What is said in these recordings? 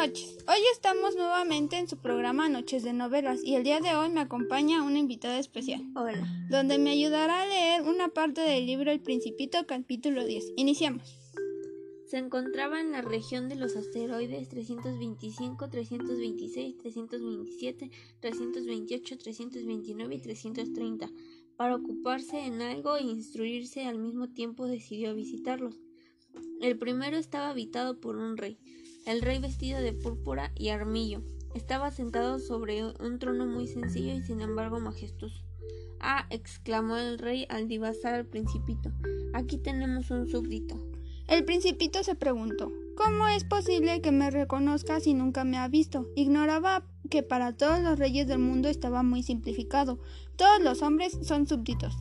noches. Hoy estamos nuevamente en su programa Noches de Novelas y el día de hoy me acompaña una invitada especial. Hola. Donde me ayudará a leer una parte del libro El Principito capítulo 10. Iniciamos. Se encontraba en la región de los asteroides 325, 326, 327, 328, 329 y 330. Para ocuparse en algo e instruirse al mismo tiempo decidió visitarlos. El primero estaba habitado por un rey el rey vestido de púrpura y armillo estaba sentado sobre un trono muy sencillo y sin embargo majestuoso. Ah, exclamó el rey al divasar al principito. Aquí tenemos un súbdito. El principito se preguntó ¿Cómo es posible que me reconozca si nunca me ha visto? Ignoraba que para todos los reyes del mundo estaba muy simplificado. Todos los hombres son súbditos.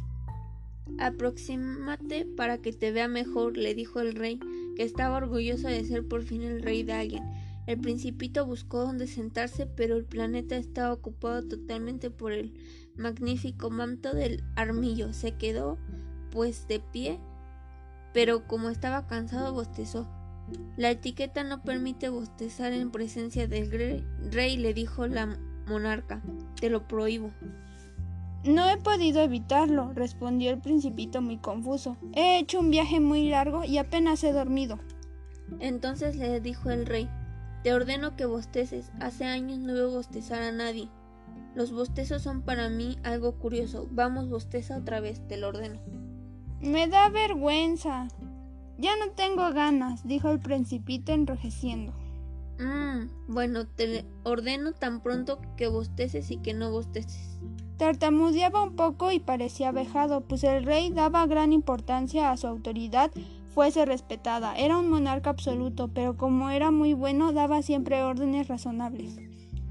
Aproxímate para que te vea mejor, le dijo el rey, estaba orgulloso de ser por fin el rey de alguien. El principito buscó donde sentarse, pero el planeta estaba ocupado totalmente por el magnífico manto del armillo. Se quedó, pues, de pie, pero como estaba cansado, bostezó. La etiqueta no permite bostezar en presencia del rey, le dijo la monarca. Te lo prohíbo. No he podido evitarlo, respondió el principito muy confuso. He hecho un viaje muy largo y apenas he dormido. Entonces le dijo el rey Te ordeno que bosteces. Hace años no veo bostezar a nadie. Los bostezos son para mí algo curioso. Vamos, bosteza otra vez, te lo ordeno. Me da vergüenza. Ya no tengo ganas, dijo el principito enrojeciendo. Mmm, bueno, te ordeno tan pronto que bosteces y que no bosteces. Tartamudeaba un poco y parecía vejado, pues el rey daba gran importancia a su autoridad fuese respetada. Era un monarca absoluto, pero como era muy bueno, daba siempre órdenes razonables.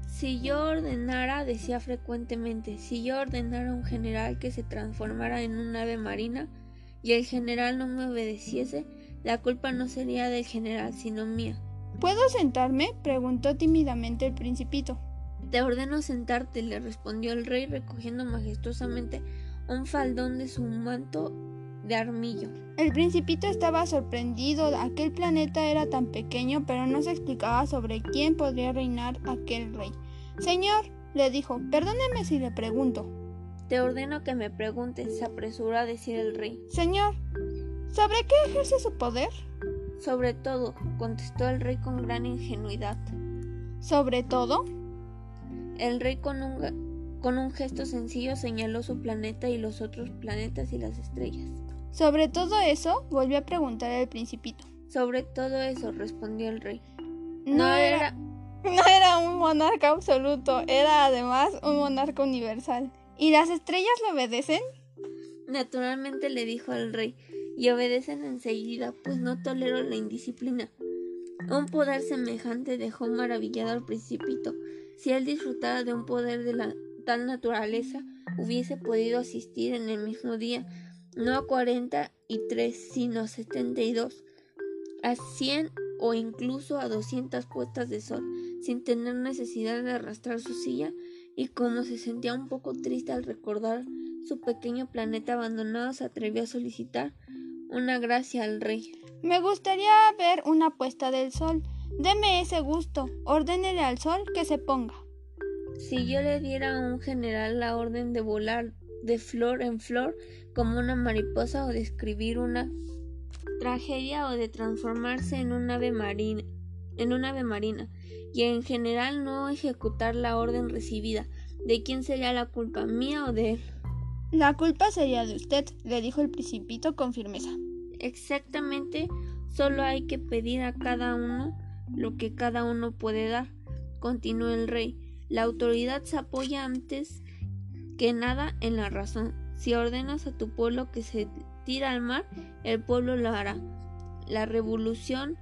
Si yo ordenara, decía frecuentemente, si yo ordenara a un general que se transformara en un ave marina y el general no me obedeciese, la culpa no sería del general, sino mía. ¿Puedo sentarme? preguntó tímidamente el principito. Te ordeno sentarte, le respondió el rey recogiendo majestuosamente un faldón de su manto de armillo. El principito estaba sorprendido. Aquel planeta era tan pequeño, pero no se explicaba sobre quién podría reinar aquel rey. Señor, le dijo, perdóneme si le pregunto. Te ordeno que me preguntes, se apresuró a decir el rey. Señor, ¿sobre qué ejerce su poder? Sobre todo, contestó el rey con gran ingenuidad. ¿Sobre todo? El rey con un, con un gesto sencillo señaló su planeta y los otros planetas y las estrellas. Sobre todo eso, volvió a preguntar el principito. Sobre todo eso, respondió el rey. No, era, no era un monarca absoluto, era además un monarca universal. ¿Y las estrellas le obedecen? Naturalmente le dijo el rey, y obedecen enseguida, pues no tolero la indisciplina. Un poder semejante dejó maravillado al principito. Si él disfrutara de un poder de la tal naturaleza, hubiese podido asistir en el mismo día, no a cuarenta y tres, sino a setenta y dos, a cien o incluso a doscientas puestas de sol, sin tener necesidad de arrastrar su silla, y como se sentía un poco triste al recordar su pequeño planeta abandonado, se atrevió a solicitar una gracia al rey. Me gustaría ver una puesta del sol. Deme ese gusto. Ordénele al sol que se ponga. Si yo le diera a un general la orden de volar de flor en flor como una mariposa o de escribir una tragedia o de transformarse en un ave marina, en un ave marina y en general no ejecutar la orden recibida, ¿de quién sería la culpa, mía o de él? La culpa sería de usted, le dijo el principito con firmeza. Exactamente, solo hay que pedir a cada uno lo que cada uno puede dar, continuó el rey. La autoridad se apoya antes que nada en la razón. Si ordenas a tu pueblo que se tira al mar, el pueblo lo hará. La revolución,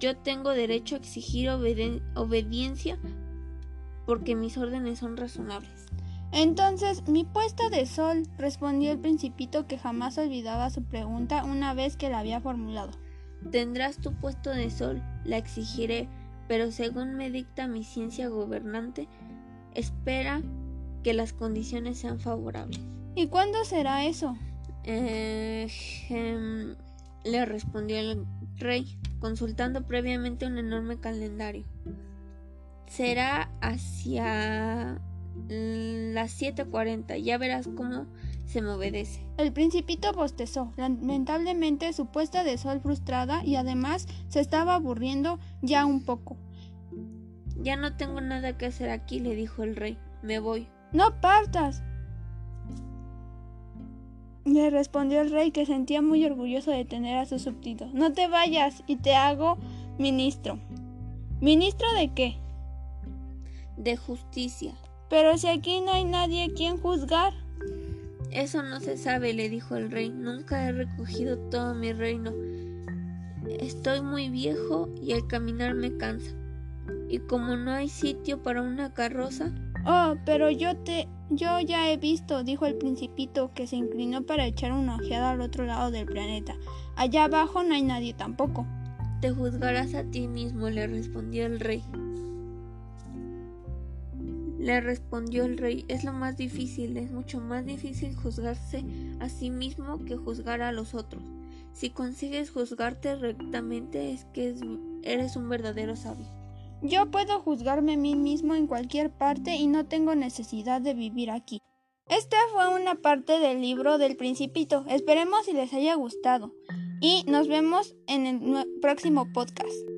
yo tengo derecho a exigir obediencia porque mis órdenes son razonables. Entonces, mi puesta de sol, respondió el principito que jamás olvidaba su pregunta una vez que la había formulado. Tendrás tu puesto de sol, la exigiré, pero según me dicta mi ciencia gobernante, espera que las condiciones sean favorables. ¿Y cuándo será eso? Eh, le respondió el Rey, consultando previamente un enorme calendario. Será hacia las 7.40. Ya verás cómo se me obedece. El principito bostezó. Lamentablemente su puesta de sol frustrada y además se estaba aburriendo ya un poco. Ya no tengo nada que hacer aquí, le dijo el rey. Me voy. No partas. Le respondió el rey que sentía muy orgulloso de tener a sus súbditos. No te vayas y te hago ministro. ¿Ministro de qué? De justicia. Pero si aquí no hay nadie quien juzgar. Eso no se sabe, le dijo el rey. Nunca he recogido todo mi reino. Estoy muy viejo y el caminar me cansa. Y como no hay sitio para una carroza. Oh, pero yo te. yo ya he visto, dijo el principito, que se inclinó para echar una ojeada al otro lado del planeta. Allá abajo no hay nadie tampoco. Te juzgarás a ti mismo, le respondió el rey. Le respondió el rey, es lo más difícil, es mucho más difícil juzgarse a sí mismo que juzgar a los otros. Si consigues juzgarte rectamente es que eres un verdadero sabio. Yo puedo juzgarme a mí mismo en cualquier parte y no tengo necesidad de vivir aquí. Esta fue una parte del libro del principito. Esperemos si les haya gustado. Y nos vemos en el próximo podcast.